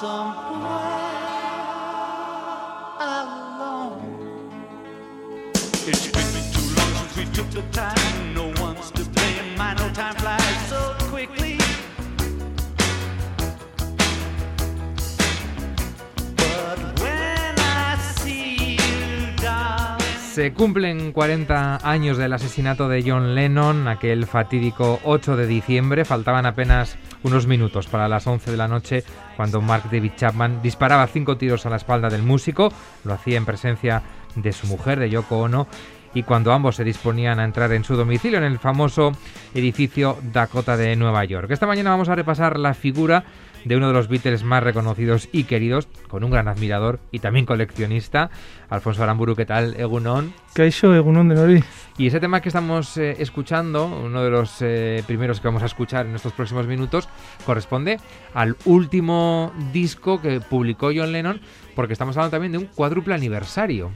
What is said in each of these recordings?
somewhere alone. It's been too long since we took the time. Se cumplen 40 años del asesinato de John Lennon, aquel fatídico 8 de diciembre. Faltaban apenas unos minutos para las 11 de la noche cuando Mark David Chapman disparaba cinco tiros a la espalda del músico. Lo hacía en presencia de su mujer, de Yoko Ono, y cuando ambos se disponían a entrar en su domicilio en el famoso edificio Dakota de Nueva York. Esta mañana vamos a repasar la figura de uno de los Beatles más reconocidos y queridos, con un gran admirador y también coleccionista, Alfonso Aramburu, ¿qué tal? Egunon. Kaixo, egunon de Nori. Y ese tema que estamos eh, escuchando, uno de los eh, primeros que vamos a escuchar en estos próximos minutos, corresponde al último disco que publicó John Lennon, porque estamos hablando también de un cuádruple aniversario.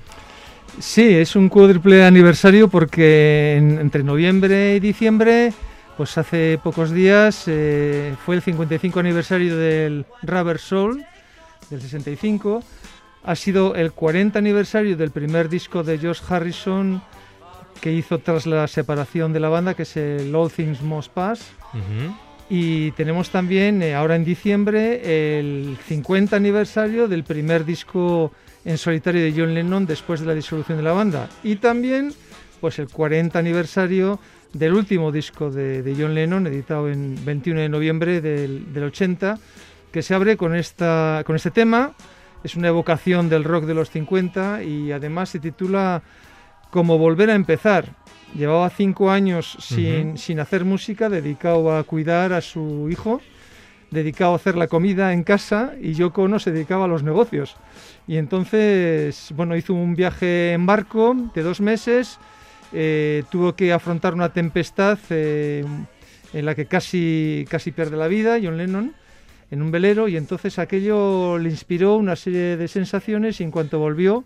Sí, es un cuádruple aniversario porque en- entre noviembre y diciembre, pues hace pocos días, eh, fue el 55 aniversario del Rubber Soul, del 65. Ha sido el 40 aniversario del primer disco de George Harrison que hizo tras la separación de la banda, que es el All Things Must Pass. Y tenemos también, eh, ahora en diciembre, el 50 aniversario del primer disco en solitario de John Lennon después de la disolución de la banda. Y también, pues el 40 aniversario del último disco de, de John Lennon, editado en 21 de noviembre del, del 80, que se abre con, esta, con este tema. Es una evocación del rock de los 50 y además se titula Como volver a empezar. Llevaba cinco años sin, sin hacer música, dedicado a cuidar a su hijo, dedicado a hacer la comida en casa y Yoko Ono se dedicaba a los negocios. Y entonces, bueno, hizo un viaje en barco de dos meses, eh, tuvo que afrontar una tempestad eh, en la que casi, casi pierde la vida John Lennon en un velero y entonces aquello le inspiró una serie de sensaciones y en cuanto volvió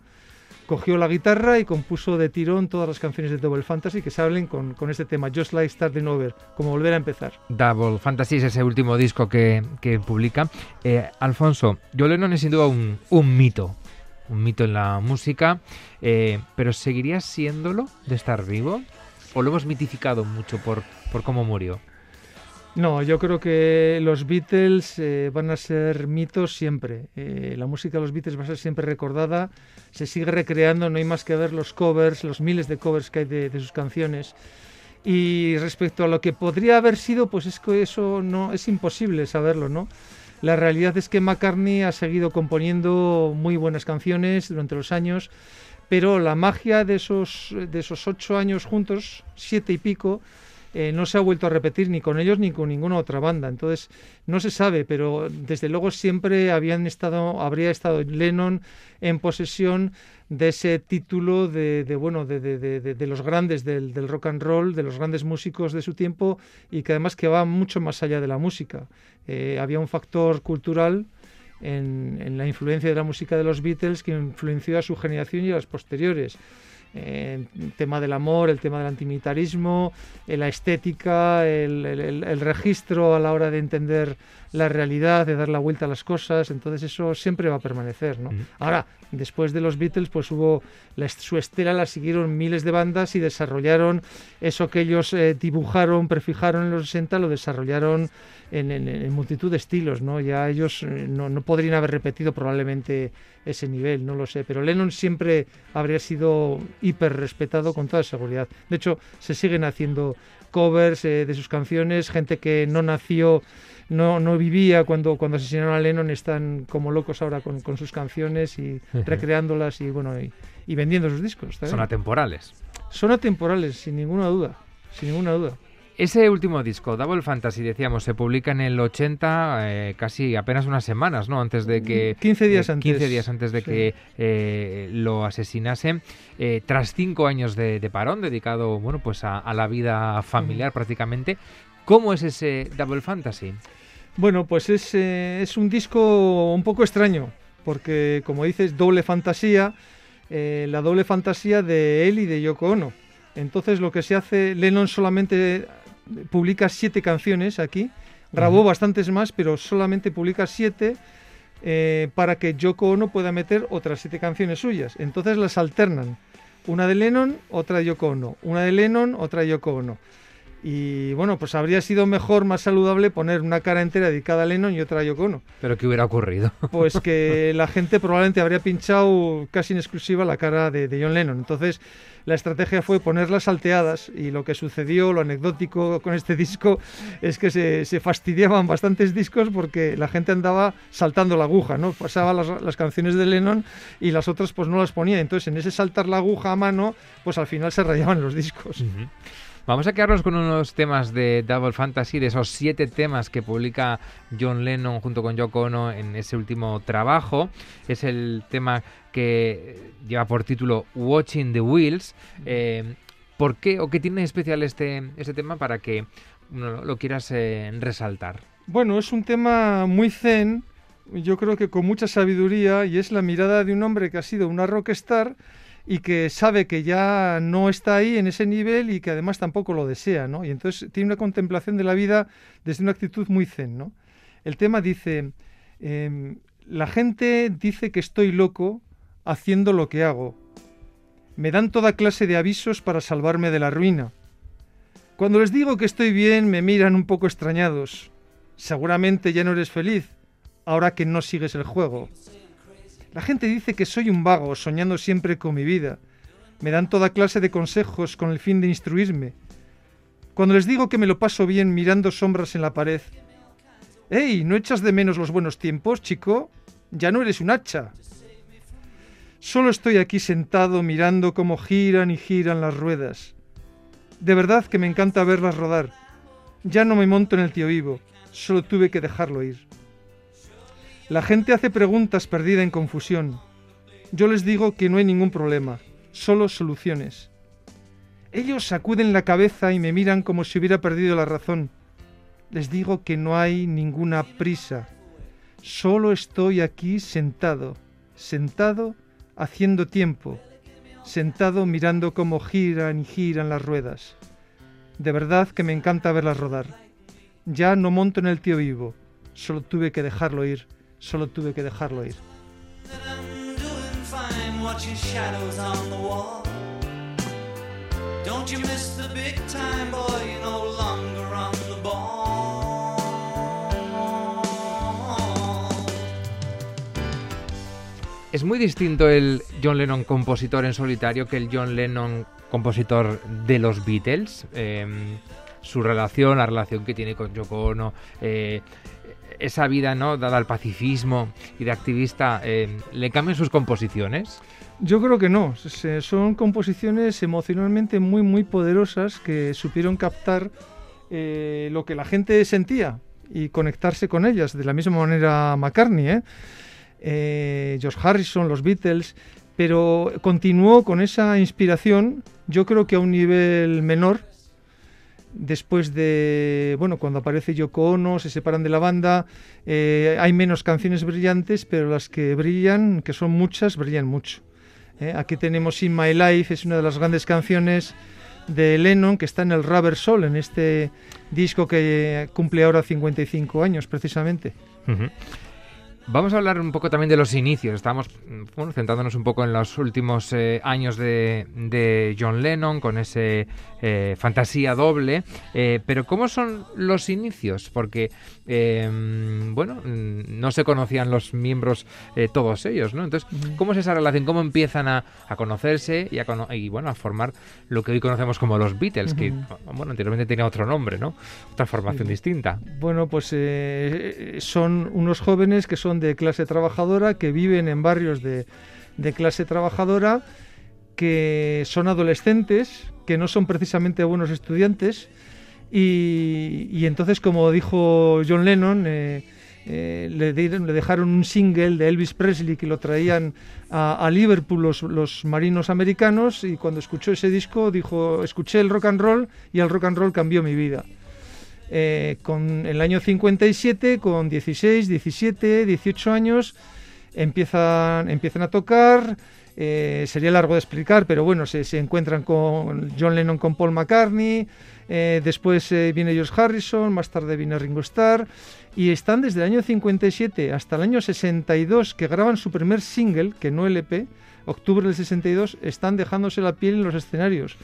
cogió la guitarra y compuso de tirón todas las canciones de Double Fantasy que se hablen con, este tema, Just Like Starting Over, como volver a empezar. Double Fantasy es ese último disco que, que publica. Eh, Alfonso, John Lennon es sin duda un, un mito, un mito en la música, eh, pero ¿seguiría siéndolo de estar vivo? ¿O lo hemos mitificado mucho por, por cómo murió? No, yo creo que los Beatles eh, van a ser mitos siempre. Eh, la música de los Beatles va a ser siempre recordada, se sigue recreando, no hay más que ver los covers, los miles de covers que hay de, de sus canciones. Y respecto a lo que podría haber sido, pues es que eso no es imposible saberlo, ¿no? La realidad es que McCartney ha seguido componiendo muy buenas canciones durante los años, pero la magia de esos, de esos ocho años juntos, siete y pico, eh, no se ha vuelto a repetir ni con ellos ni con ninguna otra banda. Entonces, no se sabe, pero desde luego siempre habían estado, habría estado Lennon en posesión de ese título de, bueno de, los grandes del, del, rock and roll, de los grandes músicos de su tiempo y que además que va mucho más allá de la música. Eh, había un factor cultural en, en, la influencia de la música de los Beatles que influenció a su generación y a las posteriores. El tema del amor, el tema del antimilitarismo, eh, la estética, el, registro a la hora de entender la realidad, de dar la vuelta a las cosas, entonces eso siempre va a permanecer. ¿no? Ahora, después de los Beatles, pues hubo la, su estela la siguieron miles de bandas y desarrollaron eso que ellos eh, dibujaron, prefijaron en los 60, lo desarrollaron en, en, en multitud de estilos. ¿no? Ya ellos eh, no, no, podrían haber repetido probablemente ese nivel, no lo sé, pero Lennon siempre habría sido hiper respetado con toda seguridad. De hecho, se siguen haciendo covers eh, de sus canciones, gente que no nació no, no vivía cuando, cuando asesinaron a Lennon, están como locos ahora con, con sus canciones y recreándolas y bueno y, y vendiendo sus discos. Son atemporales. Son atemporales, sin ninguna duda, sin ninguna duda. Ese último disco, Double Fantasy, decíamos, se publica en el 80, eh, casi apenas unas semanas, ¿no? Antes de que... 15 días antes. 15 días antes de Sí. que eh, lo asesinasen. Eh, tras cinco años de, de parón, dedicado, bueno, pues a, a la vida familiar prácticamente. ¿Cómo es ese Double Fantasy? Bueno, pues es, eh, es un disco un poco extraño, porque como dices, doble fantasía, eh, la doble fantasía de él y de Yoko Ono. Entonces lo que se hace, Lennon solamente publica siete canciones aquí, grabó bastantes más, pero solamente publica siete eh, para que Yoko Ono pueda meter otras siete canciones suyas. Entonces las alternan, una de Lennon, otra de Yoko Ono, una de Lennon, otra de Yoko Ono. Y bueno, pues habría sido mejor, más saludable poner una cara entera dedicada a Lennon y otra a Yoko. ¿Pero qué hubiera ocurrido? Pues que la gente probablemente habría pinchado casi en exclusiva la cara de, de John Lennon. Entonces la estrategia fue ponerlas salteadas y lo que sucedió, lo anecdótico con este disco, es que se, se fastidiaban bastantes discos porque la gente andaba saltando la aguja, ¿no? Pasaba las, las canciones de Lennon y las otras pues no las ponía. Entonces en ese saltar la aguja a mano, pues al final se rayaban los discos. Vamos a quedarnos con unos temas de Double Fantasy, de esos siete temas que publica John Lennon junto con Yoko Ono en ese último trabajo. Es el tema que lleva por título Watching the Wheels. Eh, ¿Por qué o qué tiene especial este, este tema para que uno lo quieras eh, resaltar? Bueno, es un tema muy zen, yo creo que con mucha sabiduría, y es la mirada de un hombre que ha sido una rockstar y que sabe que ya no está ahí en ese nivel y que además tampoco lo desea, ¿no? Y entonces tiene una contemplación de la vida desde una actitud muy zen, ¿no? El tema dice, em, la gente dice que estoy loco haciendo lo que hago. Me dan toda clase de avisos para salvarme de la ruina. Cuando les digo que estoy bien, me miran un poco extrañados. Seguramente ya no eres feliz, ahora que no sigues el juego. La gente dice que soy un vago, soñando siempre con mi vida. Me dan toda clase de consejos con el fin de instruirme. Cuando les digo que me lo paso bien mirando sombras en la pared. ¡Ey! ¿No echas de menos los buenos tiempos, chico? Ya no eres un hacha. Solo estoy aquí sentado mirando cómo giran y giran las ruedas. De verdad que me encanta verlas rodar. Ya no me monto en el tío vivo, solo tuve que dejarlo ir. La gente hace preguntas perdida en confusión. Yo les digo que no hay ningún problema, solo soluciones. Ellos sacuden la cabeza y me miran como si hubiera perdido la razón. Les digo que no hay ninguna prisa. Solo estoy aquí sentado, sentado haciendo tiempo, sentado mirando cómo giran y giran las ruedas. De verdad que me encanta verlas rodar. Ya no monto en el tío vivo, solo tuve que dejarlo ir, solo tuve que dejarlo ir. Es muy distinto el John Lennon compositor en solitario que el John Lennon compositor de los Beatles. Eh, su relación, la relación que tiene con Yoko Ono, eh, esa vida no dada al pacifismo y de activista, eh, ¿le cambian sus composiciones? Yo creo que no. Son composiciones emocionalmente muy, muy poderosas que supieron captar eh, lo que la gente sentía y conectarse con ellas. De la misma manera McCartney, ¿eh? Eh, George Harrison, los Beatles, pero continuó con esa inspiración, yo creo que a un nivel menor, después de, bueno, cuando aparece Yoko Ono, se separan de la banda, eh, hay menos canciones brillantes, pero las que brillan, que son muchas, brillan mucho. ¿eh? Aquí tenemos In My Life, es una de las grandes canciones de Lennon, que está en el Rubber Soul, en este disco que cumple ahora 55 años, precisamente. Vamos a hablar un poco también de los inicios. Estamos mm, bueno, centrándonos un poco en los últimos eh, años de, de John Lennon con ese eh, fantasía doble. Eh, pero ¿cómo son los inicios? Porque, mm, bueno, mm, no se conocían los miembros todos ellos, ¿no? Entonces, ¿cómo es esa relación? ¿Cómo empiezan a, a conocerse y, a, cono- y, bueno, a formar lo que hoy conocemos como los Beatles? Que, bueno, anteriormente tenía otro nombre, ¿no? Otra formación Sí. distinta. Bueno, pues son unos jóvenes que son de clase trabajadora, que viven en barrios de, de clase trabajadora, que son adolescentes, que no son precisamente buenos estudiantes Y, y entonces, como dijo John Lennon, eh, eh, le, dieron- le dejaron un single de Elvis Presley que lo traían a, a Liverpool los, los marinos americanos y cuando escuchó ese disco dijo, escuché el rock and roll y el rock and roll cambió mi vida. Eh, con el año 57, con 16, 17, 18 años, empiezan, empiezan a tocar. eh, sería largo de explicar, pero bueno, se, encuentran con John Lennon con Paul McCartney, eh, después viene George Harrison, más tarde viene Ringo Starr, y están desde el año 57 hasta el año 62 que graban su primer single, que no LP, octubre del 62, están dejándose la piel en los escenarios,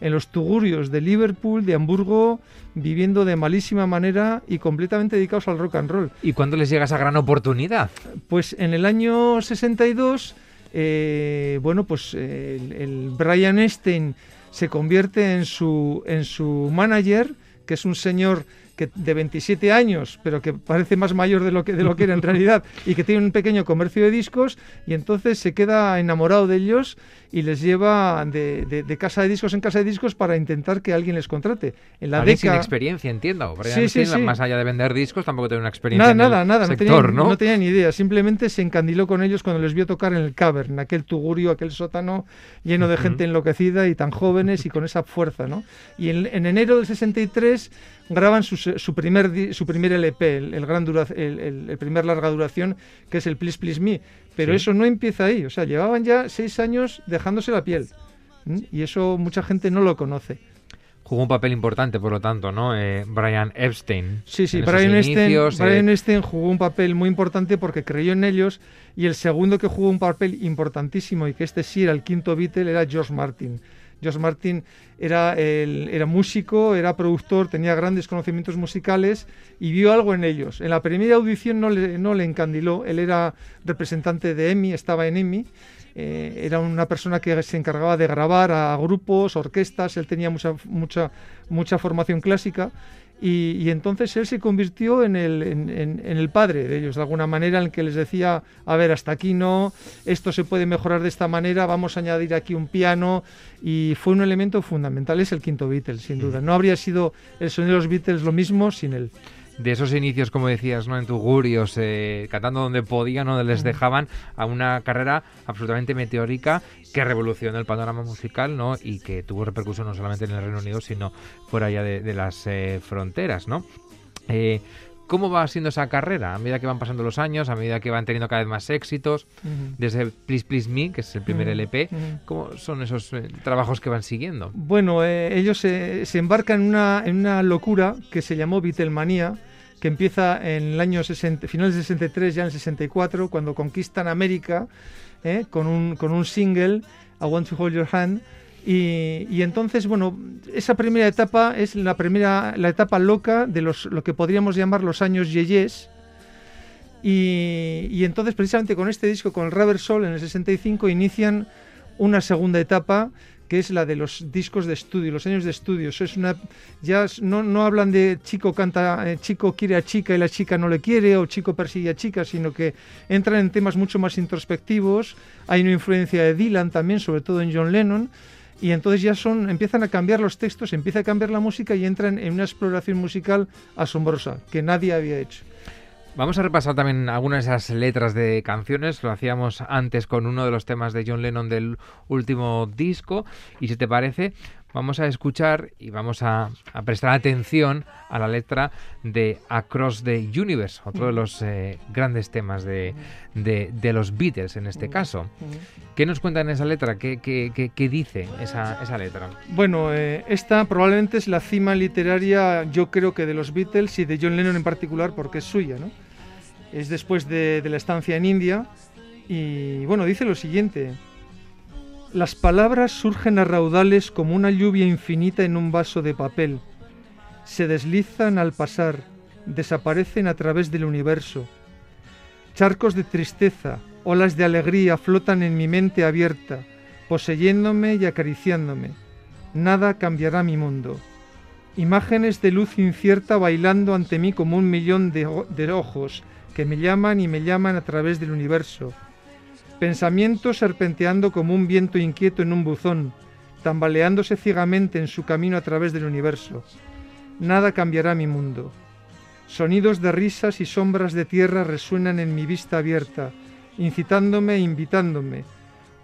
en los tugurios de Liverpool, de Hamburgo, viviendo de malísima manera y completamente dedicados al rock and roll. ¿Y cuándo les llega esa gran oportunidad? Pues en el año 62, eh, bueno, pues eh, el, el Brian Epstein se convierte en su, en su manager, que es un señor que de 27 años, pero que parece más mayor de lo que, de lo que era en realidad, y que tiene un pequeño comercio de discos, y entonces se queda enamorado de ellos y les lleva de, de- de casa de discos en casa de discos para intentar que alguien les contrate. En la Alguien sin década... experiencia, entiendo. Sí, sí, sí. Más allá de vender discos, tampoco tiene una experiencia Nada, en nada, el nada, no sector, tenía, ¿no? no tenía ni idea, simplemente se encandiló con ellos cuando les vio tocar en el cavern, aquel tugurio, aquel sótano lleno de gente enloquecida y tan jóvenes y con esa fuerza, ¿no? Y en, en enero del 63 graban su, primer su primer LP, el, el gran dura- el, el- primer larga duración, que es el Please Please Me, pero Sí. eso no empieza ahí, o sea, llevaban ya seis años dejándose la piel, y eso mucha gente no lo conoce. Jugó un papel importante, por lo tanto, ¿no? Eh, Brian Epstein. Sí, sí, Brian Epstein, eh, Brian Epstein jugó un papel muy importante porque creyó en ellos y el segundo que jugó un papel importantísimo y que este sí era el quinto Beatle era George Martin. George Martin era, el- era músico, era productor, tenía grandes conocimientos musicales y vio algo en ellos. En la primera audición no le, no le encandiló, él era representante de EMI, estaba en EMI, eh, era una persona que se encargaba de grabar a grupos, orquestas, él tenía mucha, mucha, mucha formación clásica y, y entonces él se convirtió en el, en, en- en el padre de ellos, de alguna manera, en el que les decía, a ver, hasta aquí no, esto se puede mejorar de esta manera, vamos a añadir aquí un piano, y fue un elemento fundamental, es el quinto Beatles, sin duda. No habría sido el sonido de los Beatles lo mismo sin él. De esos inicios, como decías, ¿no? En Tugurios, eh, cantando donde podían, donde les dejaban, a una carrera absolutamente meteórica que revolucionó el panorama musical, ¿no? Y que tuvo repercusión no solamente en el Reino Unido, sino fuera ya de, de las eh, fronteras, ¿no? Eh, ¿Cómo va siendo esa carrera? A medida que van pasando los años, a medida que van teniendo cada vez más éxitos, desde Please Please Me, que es el primer LP. ¿cómo son esos eh, trabajos que van siguiendo? Bueno, eh, ellos se, se embarcan en una, en una locura que se llamó Beatlemanía, que empieza en el año 60, finales del 63, ya en el 64, cuando conquistan América eh, con, un, con un single, I Want to Hold Your Hand. Y, y entonces, bueno, esa primera etapa es la primera, la etapa loca de los, lo que podríamos llamar los años yeyes. Y, y entonces, precisamente con este disco, con el Rubber Soul en el 65, inician una segunda etapa que es la de los discos de estudio, los años de estudio. Es una, ya no, no hablan de chico canta, eh, chico quiere a chica y la chica no le quiere, o chico persigue a chica, sino que entran en temas mucho más introspectivos. Hay una influencia de Dylan también, sobre todo en John Lennon. Y entonces ya son, empiezan a cambiar los textos, empieza a cambiar la música y entran en una exploración musical asombrosa que nadie había hecho. Vamos a repasar también algunas de esas letras de canciones. Lo hacíamos antes con uno de los temas de John Lennon del último disco. Y si te parece, vamos a escuchar y vamos a, prestar atención a la letra de Across the Universe, otro de los eh, grandes temas de, los Beatles en este caso. ¿Qué nos cuenta en esa letra? ¿Qué, dice esa, esa letra? Bueno, eh, esta probablemente es la cima literaria, yo creo que de los Beatles y de John Lennon en particular, porque es suya, ¿no? Es después de, de la estancia en India y, bueno, dice lo siguiente. Las palabras surgen a raudales como una lluvia infinita en un vaso de papel. Se deslizan al pasar, desaparecen a través del universo. Charcos de tristeza, olas de alegría flotan en mi mente abierta, poseyéndome y acariciándome. Nada cambiará mi mundo. Imágenes de luz incierta bailando ante mí como un millón de, de ojos que me llaman y me llaman a través del universo. Pensamientos serpenteando como un viento inquieto en un buzón, tambaleándose ciegamente en su camino a través del universo. nada cambiará mi mundo. Sonidos de risas y sombras de tierra resuenan en mi vista abierta, incitándome e invitándome.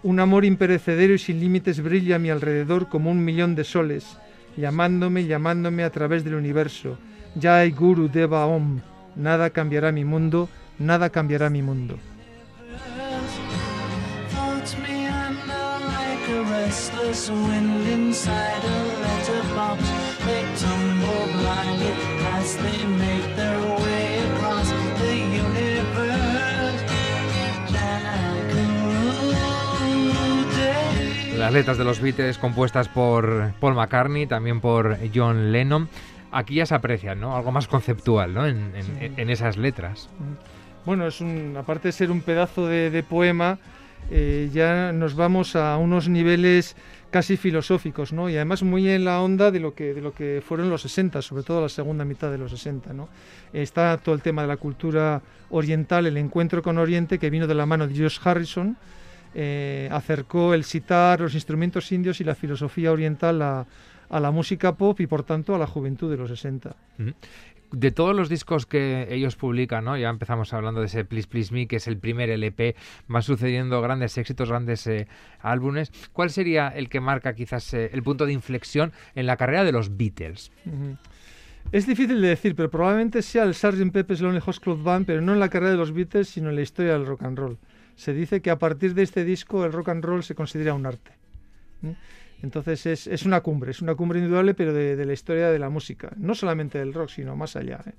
Un amor imperecedero y sin límites brilla a mi alrededor como un millón de soles, llamándome, llamándome a través del universo. Jai Guru Deva Om. Nada cambiará mi mundo, nada cambiará mi mundo. Restless wind inside a letterbox. They tumble blindly as they make their way across the universe. Jackaroo Day. Las letras de los Beatles compuestas por Paul McCartney, también por John Lennon. Aquí ya se aprecian, ¿no? Algo más conceptual, ¿no? En, en- Sí. en esas letras. Bueno, es un, aparte de ser un pedazo de, de poema, eh, ya nos vamos a unos niveles casi filosóficos, ¿no? Y además muy en la onda de lo que, de lo que fueron los 60, sobre todo la segunda mitad de los 60, ¿no? Está todo el tema de la cultura oriental, el encuentro con Oriente, que vino de la mano de George Harrison, eh, acercó el sitar, los instrumentos indios y la filosofía oriental a, a la música pop y por tanto a la juventud de los 60. De todos los discos que ellos publican, ¿no? Ya empezamos hablando de ese Please Please Me, que es el primer LP, van sucediendo grandes éxitos, grandes eh, álbumes. ¿Cuál sería el que marca quizás eh, el punto de inflexión en la carrera de los Beatles? Es difícil de decir, pero probablemente sea el Sgt. Pepper's Lonely Hearts Club Band, pero no en la carrera de los Beatles, sino en la historia del rock and roll. Se dice que a partir de este disco el rock and roll se considera un arte. Entonces es, es una cumbre, es una cumbre indudable, pero de, la historia de la música. No solamente del rock, sino más allá. ¿eh?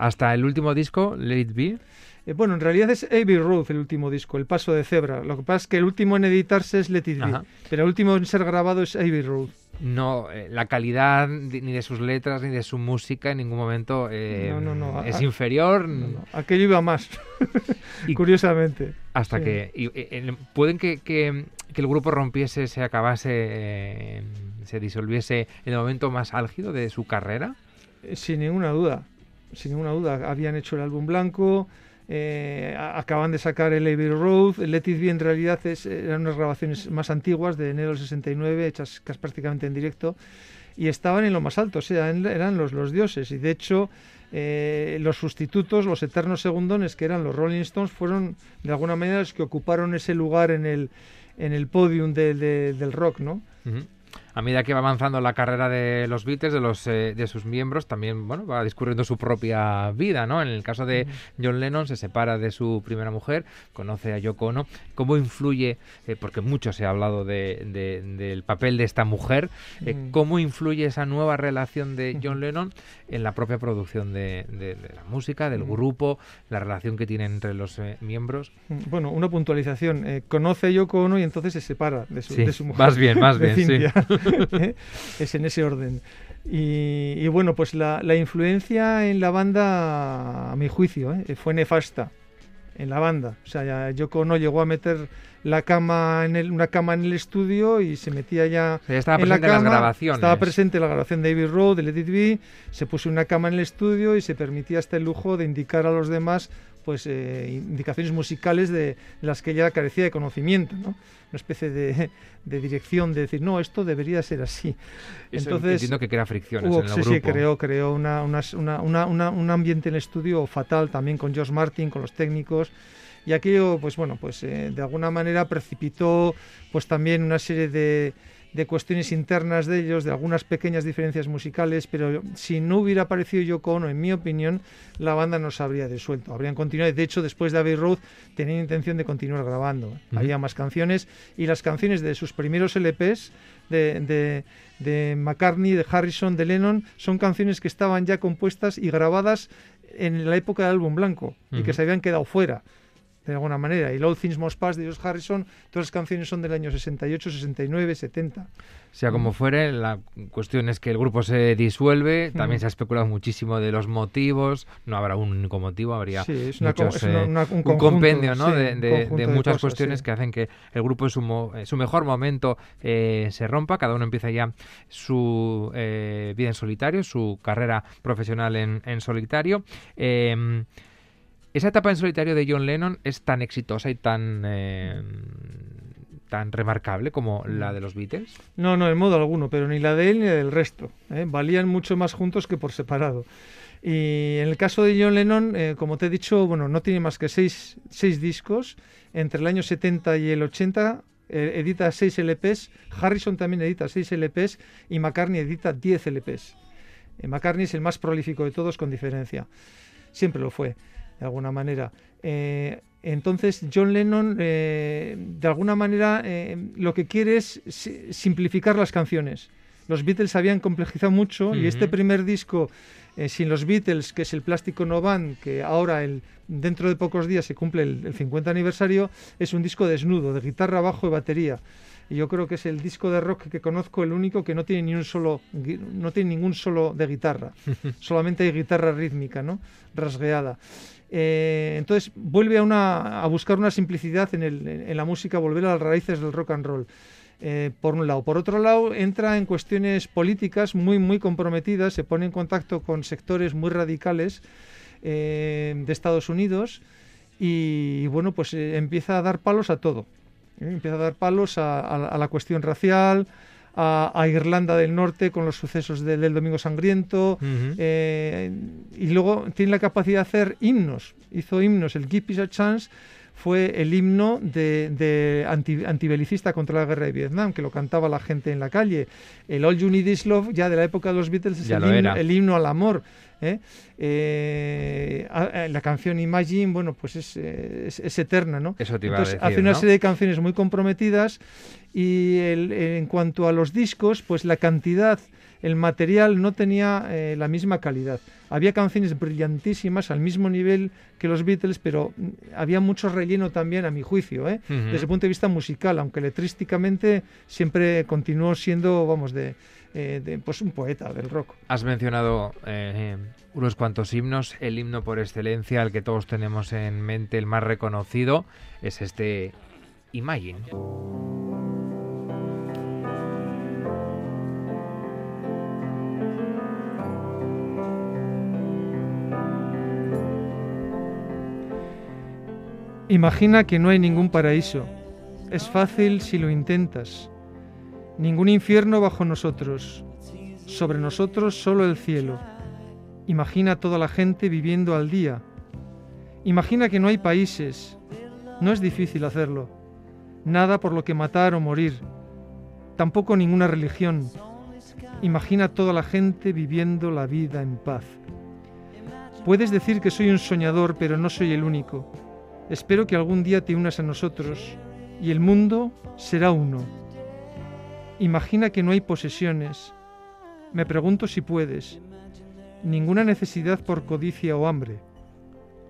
Hasta el último disco, Let It Be. Eh, bueno, en realidad es Abbey Road el último disco, El Paso de Cebra. Lo que pasa es que el último en editarse es Let It Be, Ajá. pero el último en ser grabado es Abbey Road. No, eh, la calidad ni de sus letras ni de su música en ningún momento eh, No, no, no, es a- inferior No, no, aquello iba más, Y- curiosamente. hasta sí. que y- y- en- pueden que, que- que el grupo rompiese, se acabase, eh, se disolviese en el momento más álgido de su carrera. Eh, Sin ninguna duda, sin ninguna duda. Habían hecho el álbum blanco, eh, acaban de sacar el Abbey Road. Let It Be en realidad es, eran unas grabaciones más antiguas de enero del 69, hechas casi prácticamente en directo, y estaban en lo más alto, eran los, los dioses. Y de hecho, eh, los sustitutos, los eternos segundones, que eran los Rolling Stones, fueron de alguna manera los que ocuparon ese lugar en el, en el podium de- de- del rock, ¿no? A medida que va avanzando la carrera de los Beatles, de los eh, de sus miembros, también bueno va discurriendo su propia vida, ¿no? En el caso de John Lennon se separa de su primera mujer, conoce a Yoko Ono. ¿Cómo influye? eh, porque mucho se ha hablado de- de- del papel de esta mujer. eh. ¿Cómo influye esa nueva relación de John Lennon en la propia producción de, de- de la música, del grupo, la relación que tienen entre los eh, miembros? Bueno, una puntualización. conoce a Yoko Ono y entonces se separa de su, Sí, de su mujer. más bien, más bien, sí. ¿Eh? Es en ese orden. Y, y bueno, pues la, la influencia en la banda, a mi juicio, ¿eh? fue nefasta en la banda. O sea, ya Yoko Ono llegó a meter la cama en el, una cama en el estudio y se metía ya O sea, ya estaba en la presente en las cama, grabaciones. Estaba presente en la grabación de Abbey Road, de Let It Be, se puso una cama en el estudio y se permitía hasta el lujo de indicar a los demás pues eh, indicaciones musicales de las que ella carecía de conocimiento, ¿no? Una especie de, de dirección de decir, no, esto debería ser así. Eso Entonces, entiendo que crea fricciones hubo- en el sí, grupo. sí, creó, creó una- unas- una- una- una- un ambiente en el estudio fatal también con George Martin, con los técnicos. Y aquello, pues bueno, pues eh, de alguna manera precipitó pues también una serie de, de cuestiones internas de ellos, de algunas pequeñas diferencias musicales, pero si no hubiera aparecido Yoko Ono, en mi opinión, la banda no se habría disuelto. Habrían continuado. De hecho, después de Abbey Road tenían intención de continuar grabando. Había más canciones y las canciones de sus primeros LPs de, de, de McCartney, de Harrison, de Lennon, son canciones que estaban ya compuestas y grabadas en la época del álbum blanco y que se habían quedado fuera de alguna manera. Y All Things Must Pass de George Harrison, todas las canciones son del año 68, 69, 70. Sea como fuere, la cuestión es que el grupo se disuelve. También Mm. se ha especulado muchísimo de los motivos. No habrá un único motivo, habría Sí, es, una, co- muchos, es una- eh, una- un, compendio ¿no? sí, de, de- muchas cosas, cuestiones sí. que hacen que el grupo en su, mo- en su mejor momento eh, se rompa. Cada uno empieza ya su eh, vida en solitario, su carrera profesional en, en solitario. Eh, esa etapa en solitario de John Lennon es tan exitosa y tan, eh, tan remarcable como la de los Beatles? No, no, en modo alguno, pero ni la de él ni la del resto. ¿eh? Valían mucho más juntos que por separado. Y en el caso de John Lennon, eh, como te he dicho, bueno, no tiene más que seis, seis discos. Entre el año 70 y el 80 eh, edita seis LPs. Harrison también edita seis LPs y McCartney edita 10 LPs. McCartney es el más prolífico de todos con diferencia. Siempre lo fue, de alguna manera. Eh, entonces, John Lennon, eh, de alguna manera, eh, lo que quiere es si- simplificar las canciones. Los Beatles habían complejizado mucho y este primer disco, eh, sin los Beatles, que es el Plástico No Band, que ahora, el, dentro de pocos días, se cumple el, el 50 aniversario, es un disco desnudo, de guitarra, bajo y batería. Y yo creo que es el disco de rock que conozco, el único que no tiene ni un solo, no tiene ningún solo de guitarra. Solamente hay guitarra rítmica, ¿no? Rasgueada. Eh, entonces vuelve a, una, a buscar una simplicidad en, el- en la música, volver a las raíces del rock and roll. eh, por un lado. Por otro lado, entra en cuestiones políticas muy, comprometidas, se pone en contacto con sectores muy radicales eh, de Estados Unidos y, bueno, pues empieza a dar palos a todo. Empieza a dar palos a la cuestión racial, a, a Irlanda del Norte con los sucesos de- del Domingo Sangriento, eh, y luego tiene la capacidad de hacer himnos. Hizo himnos. El Give Peace a Chance fue el himno de, de anti- antibelicista contra la guerra de Vietnam, que lo cantaba la gente en la calle. El All You Need Is Love, ya de la época de los Beatles, es el himno, era. el himno al amor. ¿eh? Eh, a- a- la canción Imagine, bueno, pues es, es- es eterna, ¿no? Eso te iba Entonces, a decir, hace una ¿no? serie de canciones muy comprometidas y el- en cuanto a los discos, pues la cantidad, el material no tenía eh, la misma calidad. Había canciones brillantísimas al mismo nivel que los Beatles, pero mm, había mucho relleno también, a mi juicio, ¿eh? Ujú. desde el punto de vista musical, aunque letrísticamente siempre continuó siendo, vamos, de, eh, de, pues un poeta del rock. Has mencionado eh, unos cuantos himnos. El himno por excelencia, el que todos tenemos en mente, el más reconocido, es este Imagine. Imagina que no hay ningún paraíso. Es fácil si lo intentas. Ningún infierno bajo nosotros. Sobre nosotros solo el cielo. Imagina toda la gente viviendo al día. Imagina que no hay países. No es difícil hacerlo. Nada por lo que matar o morir. Tampoco ninguna religión. Imagina toda la gente viviendo la vida en paz. Puedes decir que soy un soñador, pero no soy el único. Espero que algún día te unas a nosotros y el mundo será uno. Imagina que no hay posesiones. Me pregunto si puedes. Ninguna necesidad por codicia o hambre.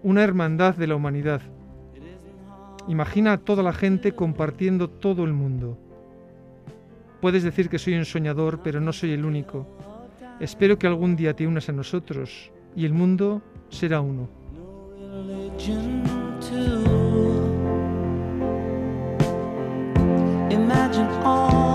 Una hermandad de la humanidad. Imagina a toda la gente compartiendo todo el mundo. Puedes decir que soy un soñador, pero no soy el único. Espero que algún día te unas a nosotros y el mundo será uno. Religion too. Imagine all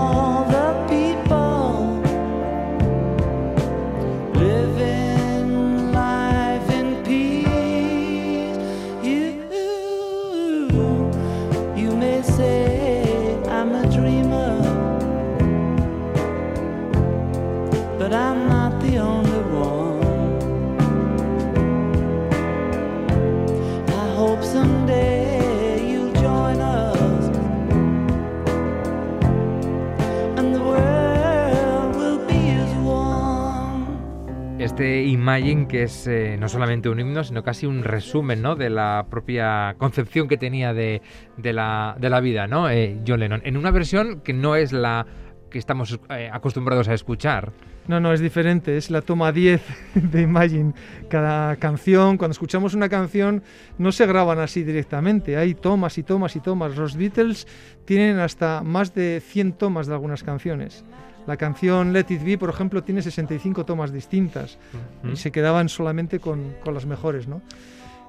Imagine, que es eh, no solamente un himno, sino casi un resumen ¿no? de la propia concepción que tenía de, de la, de la vida, ¿no? Eh, John Lennon. En una versión que no es la que estamos eh, acostumbrados a escuchar. No, no, es diferente, es la toma 10 de Imagine. Cada canción, cuando escuchamos una canción, no se graban así directamente, hay tomas y tomas y tomas. Los Beatles tienen hasta más de 100 tomas de algunas canciones. La canción Let It Be, por ejemplo, tiene 65 tomas distintas y se quedaban solamente con, con las mejores, ¿no?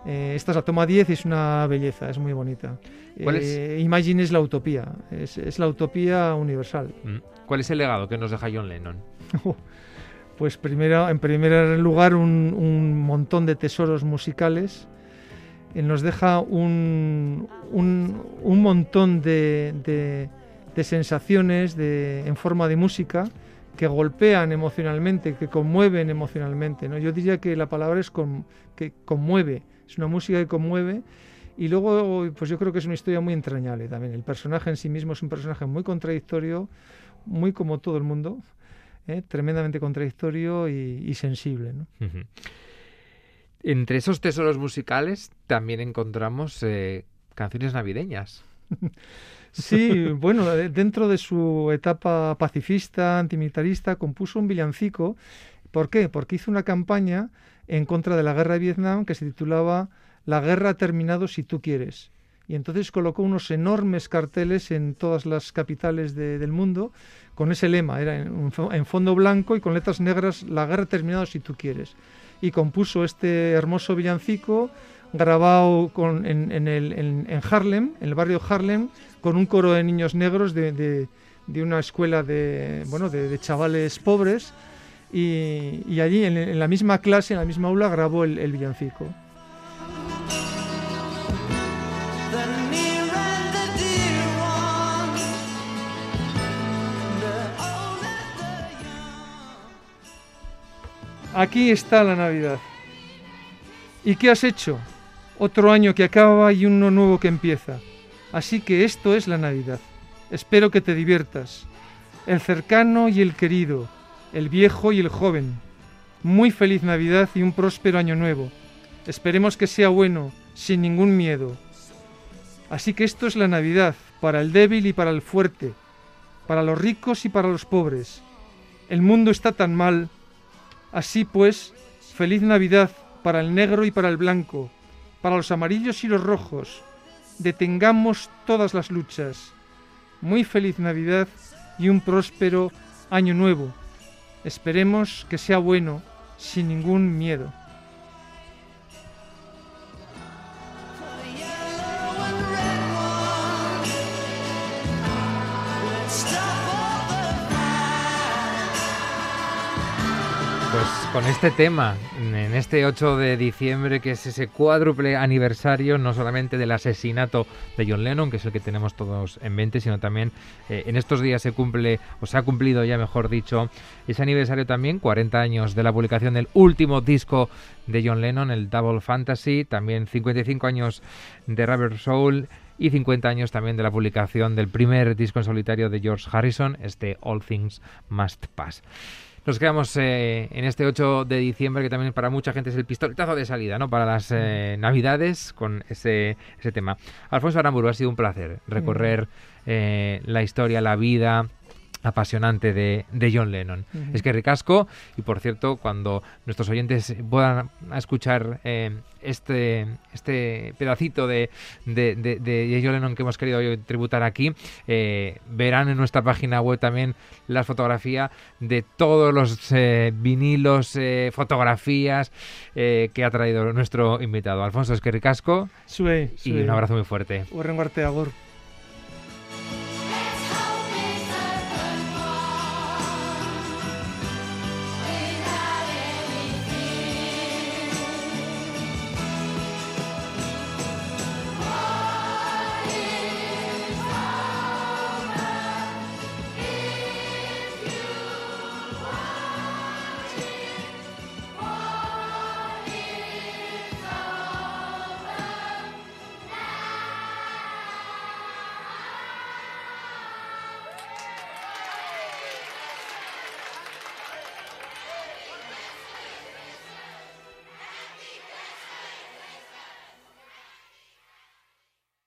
Eh, esta es la toma 10 y es una belleza, es muy bonita. ¿Cuál es? Eh, Imagine es la utopía, es, es la utopía universal. Mm. ¿Cuál es el legado que nos deja John Lennon? Pues primero, en primer lugar, un, un montón de tesoros musicales. Él nos deja un, un- un montón de, de- de sensaciones de, en forma de música que golpean emocionalmente, que conmueven emocionalmente. ¿no? Yo diría que la palabra es con, que conmueve, es una música que conmueve y luego pues yo creo que es una historia muy entrañable también. El personaje en sí mismo es un personaje muy contradictorio, muy como todo el mundo, ¿eh? tremendamente contradictorio y, y sensible. Entre esos tesoros musicales también encontramos eh, canciones navideñas. Sí, bueno, de- dentro de su etapa pacifista, antimilitarista, compuso un villancico. ¿Por qué? Porque hizo una campaña en contra de la guerra de Vietnam que se titulaba La guerra ha terminado si tú quieres. Y entonces colocó unos enormes carteles en todas las capitales de- del mundo con ese lema, era en, en fondo blanco y con letras negras, La guerra ha terminado si tú quieres. Y compuso este hermoso villancico grabado con- en, en el- en- en Harlem, en el barrio Harlem, con un coro de niños negros de, de- de una escuela de, bueno, de, de chavales pobres. Y, y allí, en, la misma clase, en la misma aula, grabó el, el villancico. Aquí está la Navidad. ¿Y qué has hecho? Otro año que acaba y uno nuevo que empieza. Así que esto es la Navidad. Espero que te diviertas. El cercano y el querido, el viejo y el joven. Muy feliz Navidad y un próspero año nuevo. Esperemos que sea bueno, sin ningún miedo. Así que esto es la Navidad, para el débil y para el fuerte, para los ricos y para los pobres. El mundo está tan mal, Así pues, feliz Navidad para el negro y para el blanco, para los amarillos y los rojos. Detengamos todas las luchas. Muy feliz Navidad y un próspero año nuevo. Esperemos que sea bueno, sin ningún miedo. Con este tema, en este 8 de diciembre, que es ese cuádruple aniversario, no solamente del asesinato de John Lennon, que es el que tenemos todos en mente, sino también eh, en estos días se cumple, o se ha cumplido ya mejor dicho, ese aniversario también, 40 años de la publicación del último disco de John Lennon, el Double Fantasy, también 55 años de Rubber Soul y 50 años también de la publicación del primer disco en solitario de George Harrison, este All Things Must Pass. Nos quedamos eh, en este 8 de diciembre, que también para mucha gente es el pistoletazo de salida, ¿no? Para las eh, Navidades con ese, ese tema. Alfonso Aramburu, ha sido un placer recorrer eh, la historia, la vida apasionante de, de John Lennon. Es que ricasco, y por cierto, cuando nuestros oyentes puedan escuchar eh, este, este pedacito de, de, de- de John Lennon que hemos querido hoy tributar aquí, eh, verán en nuestra página web también la fotografía de todos los eh, vinilos, fotografías que ha traído nuestro invitado. Alfonso, es que ricasco Zue, y un abrazo muy fuerte. Agur.